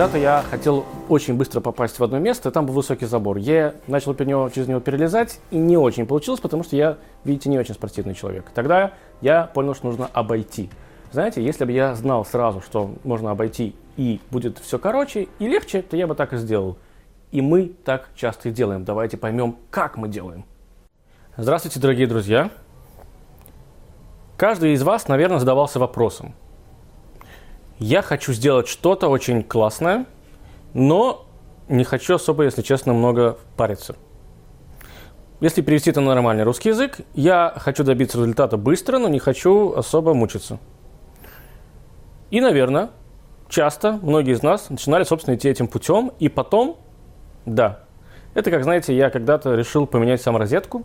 Когда-то я хотел очень быстро попасть в одно место, и там был высокий забор. Я начал него, через него перелезать, и не очень получилось, потому что я, видите, не очень спортивный человек. Тогда я понял, что нужно обойти. Знаете, если бы я знал сразу, что можно обойти и будет все короче и легче, то я бы так и сделал. И мы так часто и делаем. Давайте поймем, как мы делаем. Здравствуйте, дорогие друзья. Каждый из вас, наверное, задавался вопросом. Я хочу сделать что-то очень классное, но не хочу особо, если честно, много париться. Если перевести это на нормальный русский язык, я хочу добиться результата быстро, но не хочу особо мучиться. И, наверное, часто многие из нас начинали, собственно, идти этим путем, и потом, да, это как, знаете, я когда-то решил поменять сам розетку,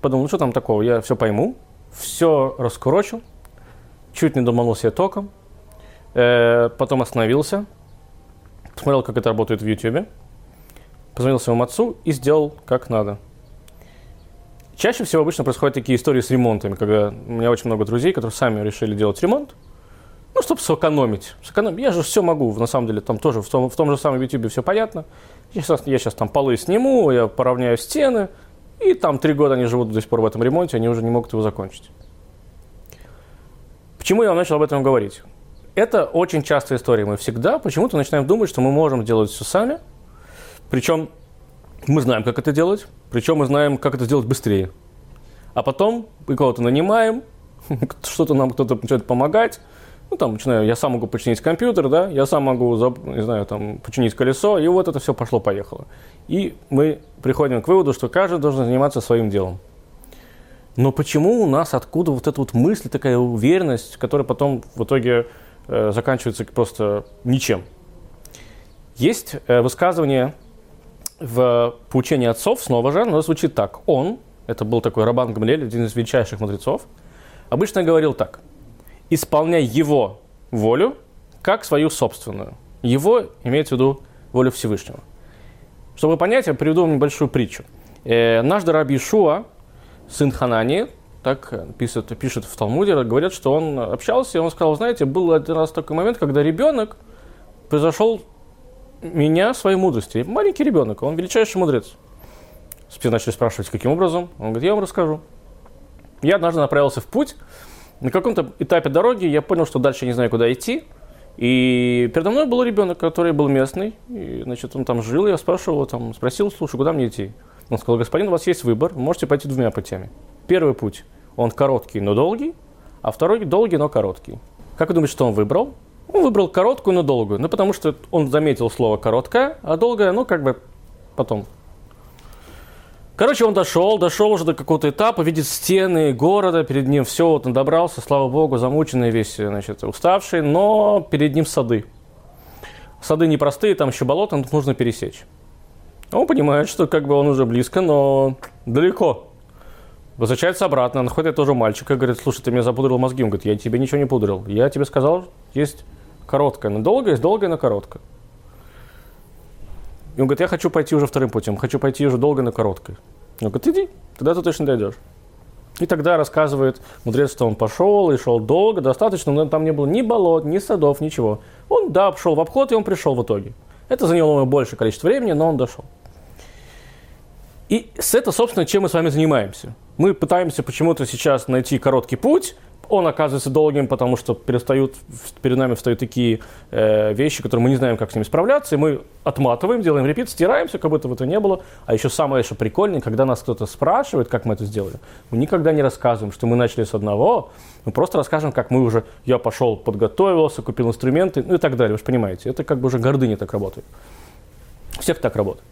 подумал, ну что там такого, я все пойму, все раскурочил, чуть не доманул себе током, потом остановился, посмотрел, как это работает в YouTube, позвонил своему отцу и сделал как надо. Чаще всего обычно происходят такие истории с ремонтами, когда у меня очень много друзей, которые сами решили делать ремонт, ну, чтобы сэкономить. сэкономить. Я же все могу, на самом деле, там тоже в том, в том же самом YouTube все понятно. Я сейчас, я сейчас там полы сниму, я поравняю стены, и там три года они живут до сих пор в этом ремонте, они уже не могут его закончить. Почему я начал об этом говорить? Это очень частая история. Мы всегда почему-то начинаем думать, что мы можем делать все сами. Причем мы знаем, как это делать. Причем мы знаем, как это сделать быстрее. А потом мы кого-то нанимаем, что-то нам кто-то начинает помогать, ну, там, начинаю, я сам могу починить компьютер, да, я сам могу, не знаю, там, починить колесо, и вот это все пошло-поехало. И мы приходим к выводу, что каждый должен заниматься своим делом. Но почему у нас откуда вот эта вот мысль, такая уверенность, которая потом в итоге э, заканчивается просто ничем? Есть э, высказывание в поучении отцов, снова же, оно звучит так. Он, это был такой Рабан Гамлель, один из величайших мудрецов, обычно говорил так – исполняй его волю как свою собственную. Его имеется в виду волю Всевышнего. Чтобы понять, я приведу вам небольшую притчу. Э, наш Дараби Ишуа, сын Ханани, так пишет, пишет в Талмуде, говорят, что он общался, и он сказал, знаете, был один раз такой момент, когда ребенок произошел меня своей мудрости. Маленький ребенок, он величайший мудрец. Все начали спрашивать, каким образом. Он говорит, я вам расскажу. Я однажды направился в путь, на каком-то этапе дороги я понял, что дальше не знаю, куда идти. И передо мной был ребенок, который был местный. И, значит, он там жил, я спрашивал там, спросил, слушай, куда мне идти? Он сказал, господин, у вас есть выбор, вы можете пойти двумя путями. Первый путь, он короткий, но долгий, а второй долгий, но короткий. Как вы думаете, что он выбрал? Он выбрал короткую, но долгую. Ну, потому что он заметил слово «короткая», а долгая, ну, как бы потом Короче, он дошел, дошел уже до какого-то этапа, видит стены города, перед ним все, вот он добрался, слава богу, замученный весь, значит, уставший, но перед ним сады. Сады непростые, там еще болото, нужно пересечь. Он понимает, что как бы он уже близко, но далеко. Возвращается обратно, находит тоже мальчика, говорит, слушай, ты мне запудрил мозги. Он говорит, я тебе ничего не пудрил. Я тебе сказал, есть короткая, но долгая, есть долгая, но короткая. И он говорит, я хочу пойти уже вторым путем, хочу пойти уже долго, но короткой. Он говорит, иди, тогда ты точно дойдешь. И тогда рассказывает мудрец, что он пошел и шел долго, достаточно, но там не было ни болот, ни садов, ничего. Он, да, пошел в обход, и он пришел в итоге. Это заняло ему большее количество времени, но он дошел. И с этого, собственно, чем мы с вами занимаемся. Мы пытаемся почему-то сейчас найти короткий путь, он оказывается долгим, потому что перестают, перед нами встают такие э, вещи, которые мы не знаем, как с ними справляться, и мы отматываем, делаем репит, стираемся, как будто бы этого не было. А еще самое еще прикольное, когда нас кто-то спрашивает, как мы это сделали, мы никогда не рассказываем, что мы начали с одного, мы просто расскажем, как мы уже, я пошел, подготовился, купил инструменты, ну и так далее, вы же понимаете. Это как бы уже гордыня так работает. Всех так работает.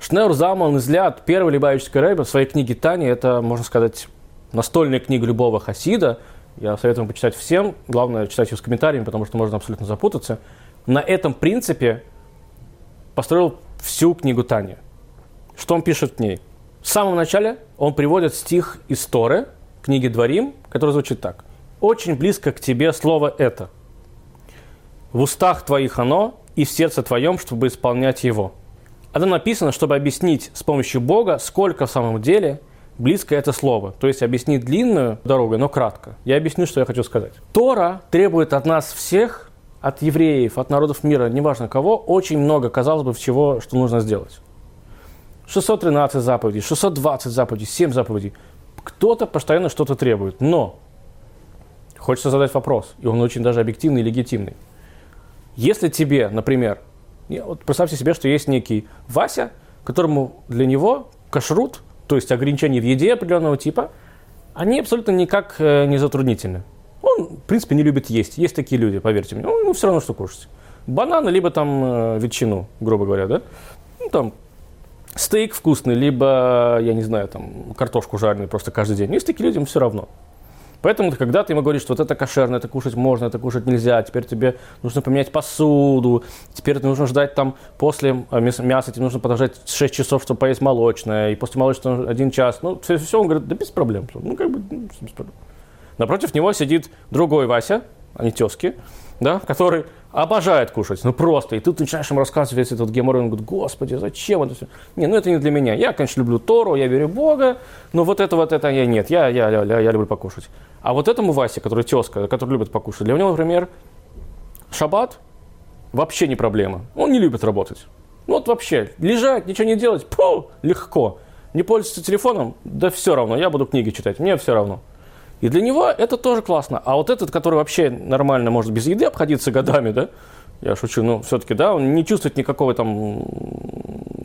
Шнeur Залман Изляд, первый Либаевичский рэб, в своей книге Тани, это, можно сказать, настольная книга любого хасида. Я советую почитать всем. Главное, читать ее с комментариями, потому что можно абсолютно запутаться. На этом принципе построил всю книгу Тани. Что он пишет в ней? В самом начале он приводит стих из Торы, книги Дворим, который звучит так. «Очень близко к тебе слово это. В устах твоих оно, и в сердце твоем, чтобы исполнять его». Это написано, чтобы объяснить с помощью Бога, сколько в самом деле – близко это слово. То есть объяснить длинную дорогу, но кратко. Я объясню, что я хочу сказать. Тора требует от нас всех от евреев, от народов мира, неважно кого, очень много, казалось бы, всего, что нужно сделать. 613 заповедей, 620 заповедей, 7 заповедей. Кто-то постоянно что-то требует. Но хочется задать вопрос, и он очень даже объективный и легитимный. Если тебе, например, вот представьте себе, что есть некий Вася, которому для него кашрут, то есть ограничения в еде определенного типа, они абсолютно никак э, не затруднительны. Он, в принципе, не любит есть. Есть такие люди, поверьте мне. Ну, все равно, что кушать. Бананы, либо там э, ветчину, грубо говоря, да? Ну, там, стейк вкусный, либо, я не знаю, там, картошку жареную просто каждый день. Есть такие люди, им все равно. Поэтому, когда ты ему говоришь, что вот это кошерно, это кушать можно, это кушать нельзя, теперь тебе нужно поменять посуду, теперь нужно ждать там после а, мяса, тебе нужно подождать 6 часов, чтобы поесть молочное, и после молочного 1 час. Ну, все, все, он говорит, да без проблем. Ну, как бы, ну, без проблем. Напротив него сидит другой Вася, они тески, да, который обожает кушать, ну просто. И тут начинаешь ему рассказывать весь этот геморрой, он говорит, господи, зачем это все? Не, ну это не для меня. Я, конечно, люблю Тору, я верю в Бога, но вот это вот это я нет, я, я, я, я люблю покушать. А вот этому Васе, который тезка, который любит покушать, для него, например, шаббат вообще не проблема. Он не любит работать. Ну вот вообще, лежать, ничего не делать, пу, легко. Не пользоваться телефоном, да все равно, я буду книги читать, мне все равно. И для него это тоже классно. А вот этот, который вообще нормально может без еды обходиться годами, да, я шучу, но все-таки, да, он не чувствует никакого там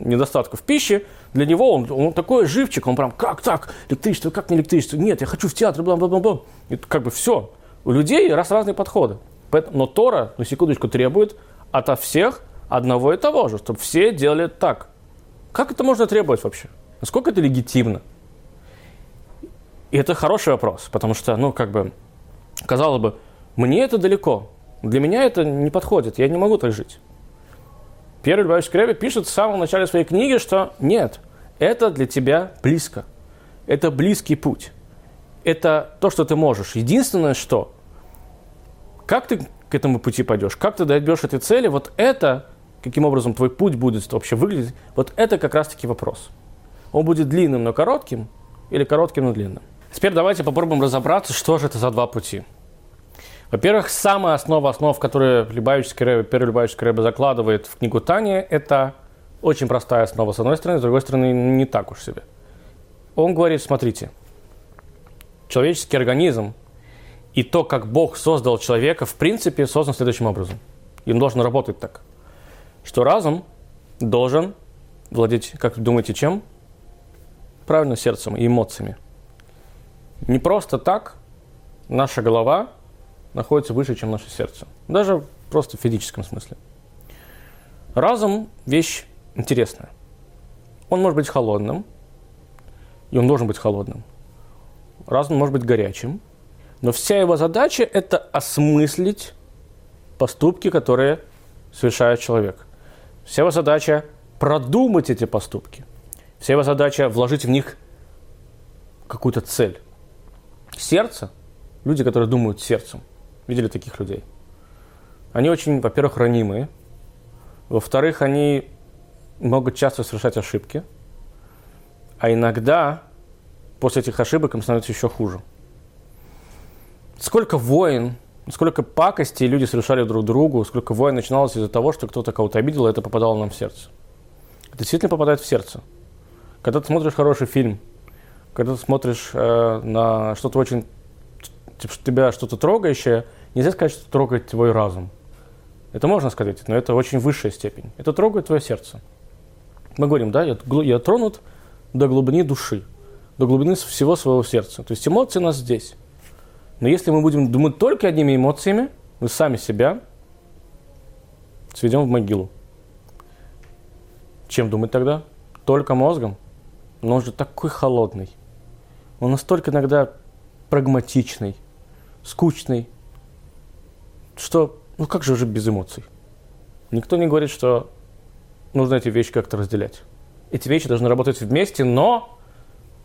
недостатка в пище, для него он, он такой живчик, он прям, как так, электричество, как не электричество, нет, я хочу в театр, бла-бла-бла. И как бы все. У людей раз разные подходы. Но Тора, на секундочку, требует ото всех одного и того же, чтобы все делали так. Как это можно требовать вообще? Насколько это легитимно? И это хороший вопрос, потому что, ну, как бы, казалось бы, мне это далеко, для меня это не подходит, я не могу так жить. Первый Любавич Креви пишет в самом начале своей книги, что нет, это для тебя близко. Это близкий путь. Это то, что ты можешь. Единственное, что, как ты к этому пути пойдешь, как ты дойдешь этой цели, вот это, каким образом твой путь будет вообще выглядеть, вот это как раз-таки вопрос. Он будет длинным, но коротким, или коротким, но длинным. Теперь давайте попробуем разобраться, что же это за два пути. Во-первых, самая основа основ, которую Любавический Рэбе, первый Любавический Рэбе закладывает в книгу Тани, это очень простая основа с одной стороны, с другой стороны не так уж себе. Он говорит, смотрите, человеческий организм и то, как Бог создал человека, в принципе, создан следующим образом. И он должен работать так, что разум должен владеть, как вы думаете, чем? Правильно, сердцем и эмоциями. Не просто так наша голова находится выше, чем наше сердце. Даже просто в физическом смысле. Разум – вещь интересная. Он может быть холодным, и он должен быть холодным. Разум может быть горячим, но вся его задача – это осмыслить поступки, которые совершает человек. Вся его задача – продумать эти поступки. Вся его задача – вложить в них какую-то цель. Сердце, люди, которые думают сердцем, видели таких людей. Они очень, во-первых, ранимые. Во-вторых, они могут часто совершать ошибки. А иногда после этих ошибок им становится еще хуже. Сколько войн, сколько пакостей люди совершали друг другу, сколько войн начиналось из-за того, что кто-то кого-то обидел, и это попадало нам в сердце. Это действительно попадает в сердце. Когда ты смотришь хороший фильм – когда ты смотришь э, на что-то очень типа, тебя что-то трогающее, нельзя сказать, что трогает твой разум. Это можно сказать, но это очень высшая степень. Это трогает твое сердце. Мы говорим, да, я, я тронут до глубины души, до глубины всего своего сердца. То есть эмоции у нас здесь. Но если мы будем думать только одними эмоциями, мы сами себя сведем в могилу. Чем думать тогда? Только мозгом. Но он же такой холодный. Он настолько иногда прагматичный, скучный, что, ну как же уже без эмоций? Никто не говорит, что нужно эти вещи как-то разделять. Эти вещи должны работать вместе, но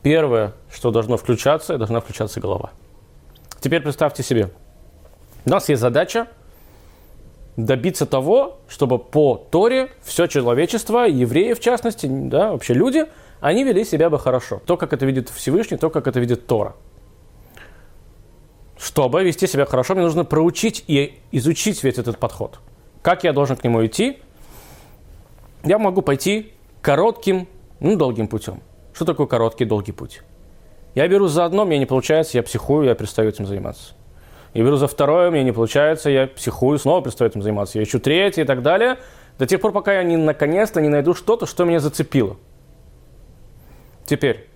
первое, что должно включаться, должна включаться голова. Теперь представьте себе, у нас есть задача добиться того, чтобы по Торе все человечество, евреи в частности, да, вообще люди – они вели себя бы хорошо. То, как это видит Всевышний, то, как это видит Тора. Чтобы вести себя хорошо, мне нужно проучить и изучить весь этот подход. Как я должен к нему идти? Я могу пойти коротким, ну, долгим путем. Что такое короткий, долгий путь? Я беру за одно, мне не получается, я психую, я перестаю этим заниматься. Я беру за второе, мне не получается, я психую, снова перестаю этим заниматься. Я ищу третье и так далее, до тех пор, пока я не, наконец-то не найду что-то, что меня зацепило. Теперь,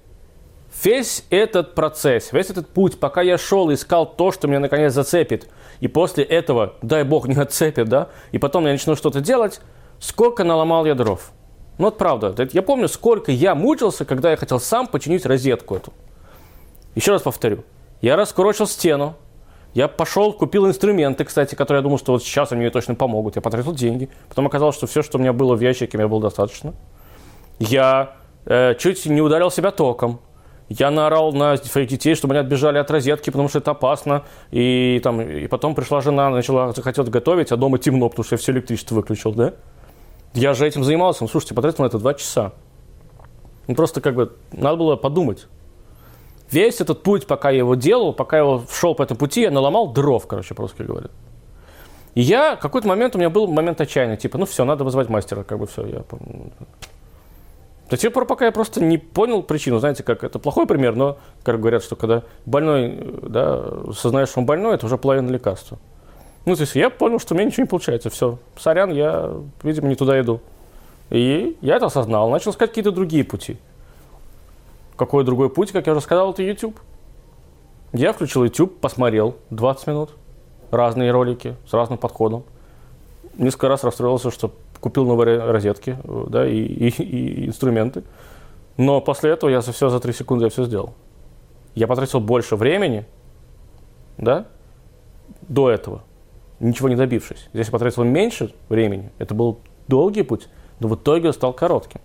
весь этот процесс, весь этот путь, пока я шел и искал то, что меня наконец зацепит, и после этого, дай бог, не отцепит, да, и потом я начну что-то делать, сколько наломал я дров. Ну, вот правда. Я помню, сколько я мучился, когда я хотел сам починить розетку эту. Еще раз повторю. Я раскурочил стену. Я пошел, купил инструменты, кстати, которые я думал, что вот сейчас они мне точно помогут. Я потратил деньги. Потом оказалось, что все, что у меня было в ящике, мне было достаточно. Я чуть не ударил себя током. Я наорал на своих детей, чтобы они отбежали от розетки, потому что это опасно. И, там, и потом пришла жена, начала, захотела готовить, а дома темно, потому что я все электричество выключил, да? Я же этим занимался. Ну, слушайте, потратил на это два часа. Ну, просто как бы надо было подумать. Весь этот путь, пока я его делал, пока я шел по этому пути, я наломал дров, короче, по-русски говоря. И я, какой-то момент у меня был момент отчаяния, типа, ну все, надо вызвать мастера, как бы все, я... До тех пор, пока я просто не понял причину, знаете, как это плохой пример, но, как говорят, что когда больной, да, сознаешь, что он больной, это уже половина лекарства. Ну, то есть я понял, что у меня ничего не получается, все, сорян, я, видимо, не туда иду. И я это осознал, начал искать какие-то другие пути. Какой другой путь, как я уже сказал, это YouTube. Я включил YouTube, посмотрел 20 минут, разные ролики с разным подходом. Несколько раз расстроился, что купил новые розетки да, и, и, и инструменты. Но после этого я за все за 3 секунды я все сделал. Я потратил больше времени, да, до этого, ничего не добившись. Здесь я потратил меньше времени, это был долгий путь, но в итоге стал коротким.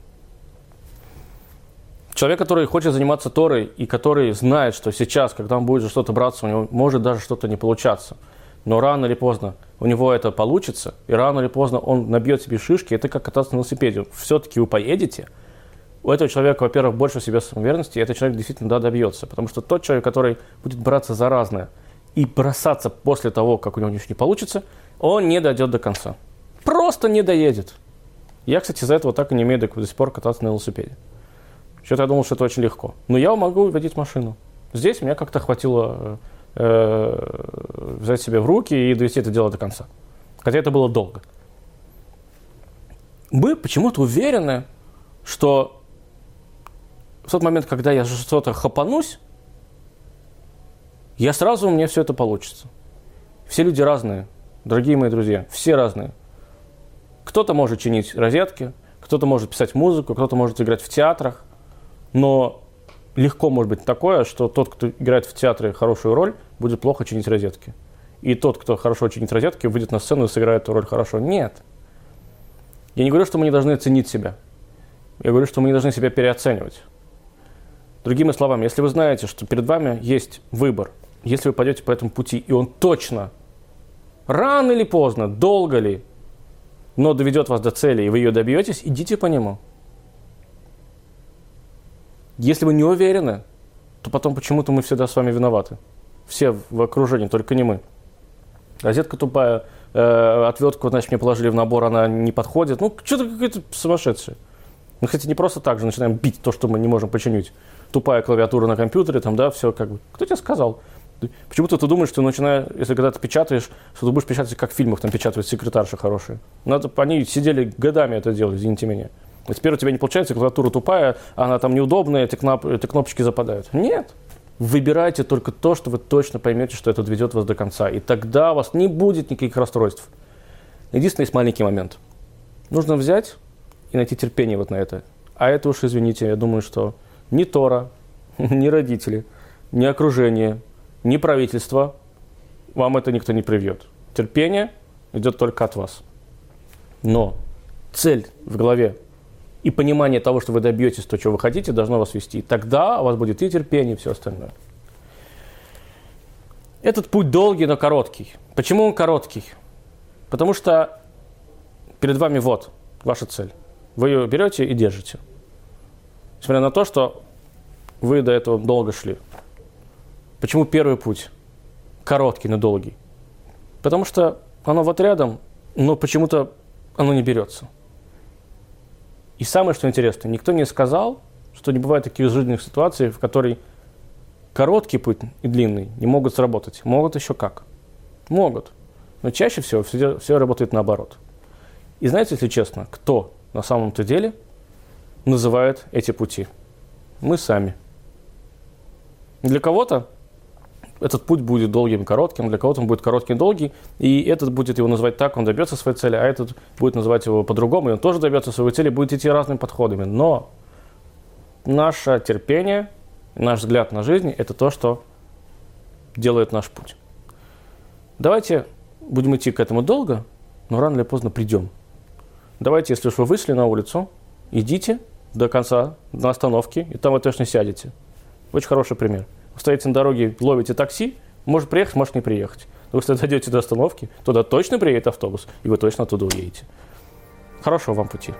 Человек, который хочет заниматься Торой и который знает, что сейчас, когда он будет что-то браться, у него может даже что-то не получаться. Но рано или поздно у него это получится, и рано или поздно он набьет себе шишки. Это как кататься на велосипеде. Все-таки вы поедете. У этого человека, во-первых, больше себе самоуверенности, и этот человек действительно да, добьется. Потому что тот человек, который будет браться за разное и бросаться после того, как у него ничего не получится, он не дойдет до конца. Просто не доедет. Я, кстати, из-за этого так и не умею до, до сих пор кататься на велосипеде. Что-то я думал, что это очень легко. Но я могу водить машину. Здесь меня как-то хватило э, взять себя в руки и довести это дело до конца. Хотя это было долго. Мы почему-то уверены, что в тот момент, когда я что-то хапанусь, я сразу, у меня все это получится. Все люди разные, дорогие мои друзья, все разные. Кто-то может чинить розетки, кто-то может писать музыку, кто-то может играть в театрах, но легко может быть такое, что тот, кто играет в театре хорошую роль, будет плохо чинить розетки. И тот, кто хорошо чинит розетки, выйдет на сцену и сыграет эту роль хорошо. Нет. Я не говорю, что мы не должны ценить себя. Я говорю, что мы не должны себя переоценивать. Другими словами, если вы знаете, что перед вами есть выбор, если вы пойдете по этому пути, и он точно, рано или поздно, долго ли, но доведет вас до цели, и вы ее добьетесь, идите по нему. Если вы не уверены, то потом почему-то мы всегда с вами виноваты. Все в окружении, только не мы. Розетка тупая, э, отвертку, значит, мне положили в набор, она не подходит. Ну, что-то какое-то сумасшедшее. Мы, кстати, не просто так же начинаем бить то, что мы не можем починить. Тупая клавиатура на компьютере, там, да, все как бы. Кто тебе сказал? Почему-то ты думаешь, что начиная, если когда ты печатаешь, что ты будешь печатать, как в фильмах там печатают секретарши хорошие. Надо, они сидели годами это делали, извините меня. Теперь у тебя не получается, клавиатура тупая, она там неудобная, эти, кноп, эти кнопочки западают. Нет. Выбирайте только то, что вы точно поймете, что это доведет вас до конца. И тогда у вас не будет никаких расстройств. Единственный есть маленький момент. Нужно взять и найти терпение вот на это. А это уж, извините, я думаю, что ни Тора, ни родители, ни окружение, ни правительство вам это никто не привьет. Терпение идет только от вас. Но цель в голове и понимание того, что вы добьетесь то, чего вы хотите, должно вас вести. Тогда у вас будет и терпение, и все остальное. Этот путь долгий, но короткий. Почему он короткий? Потому что перед вами вот ваша цель. Вы ее берете и держите. Несмотря на то, что вы до этого долго шли. Почему первый путь? короткий, но долгий? Потому что оно вот рядом, но почему-то оно не берется. И самое, что интересно, никто не сказал, что не бывает таких жизненных ситуаций, в которой короткий путь и длинный не могут сработать. Могут еще как? Могут. Но чаще всего все, все работает наоборот. И знаете, если честно, кто на самом-то деле называет эти пути? Мы сами. Для кого-то этот путь будет долгим, коротким, для кого-то он будет короткий, долгий, и этот будет его называть так, он добьется своей цели, а этот будет называть его по-другому, и он тоже добьется своей цели, будет идти разными подходами. Но наше терпение, наш взгляд на жизнь – это то, что делает наш путь. Давайте будем идти к этому долго, но рано или поздно придем. Давайте, если уж вы вышли на улицу, идите до конца, на остановке, и там вы точно сядете. Очень хороший пример. Вы стоите на дороге, ловите такси, может приехать, может не приехать. Но если дойдете до остановки, туда точно приедет автобус, и вы точно оттуда уедете. Хорошего вам пути.